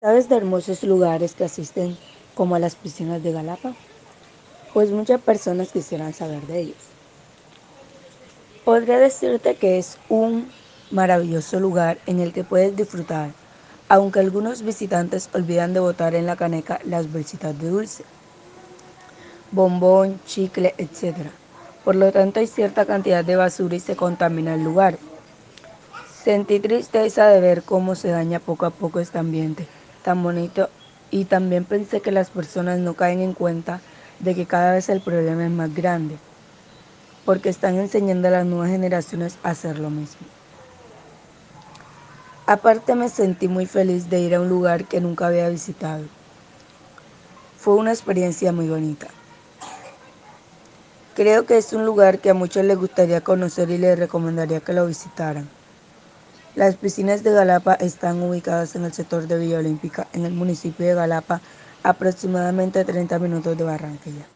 ¿Sabes de hermosos lugares que asisten como a las piscinas de Galapa? Pues muchas personas quisieran saber de ellos. Podría decirte que es un maravilloso lugar en el que puedes disfrutar, aunque algunos visitantes olvidan de botar en la caneca las bolsitas de dulce, bombón, chicle, etc. Por lo tanto hay cierta cantidad de basura y se contamina el lugar. Sentí tristeza de ver cómo se daña poco a poco este ambiente tan bonito y también pensé que las personas no caen en cuenta de que cada vez el problema es más grande, porque están enseñando a las nuevas generaciones a hacer lo mismo. Aparte me sentí muy feliz de ir a un lugar que nunca había visitado. Fue una experiencia muy bonita. Creo que es un lugar que a muchos les gustaría conocer y les recomendaría que lo visitaran. Las piscinas de Galapa están ubicadas en el sector de Villa Olímpica, en el municipio de Galapa, aproximadamente a 30 minutos de Barranquilla.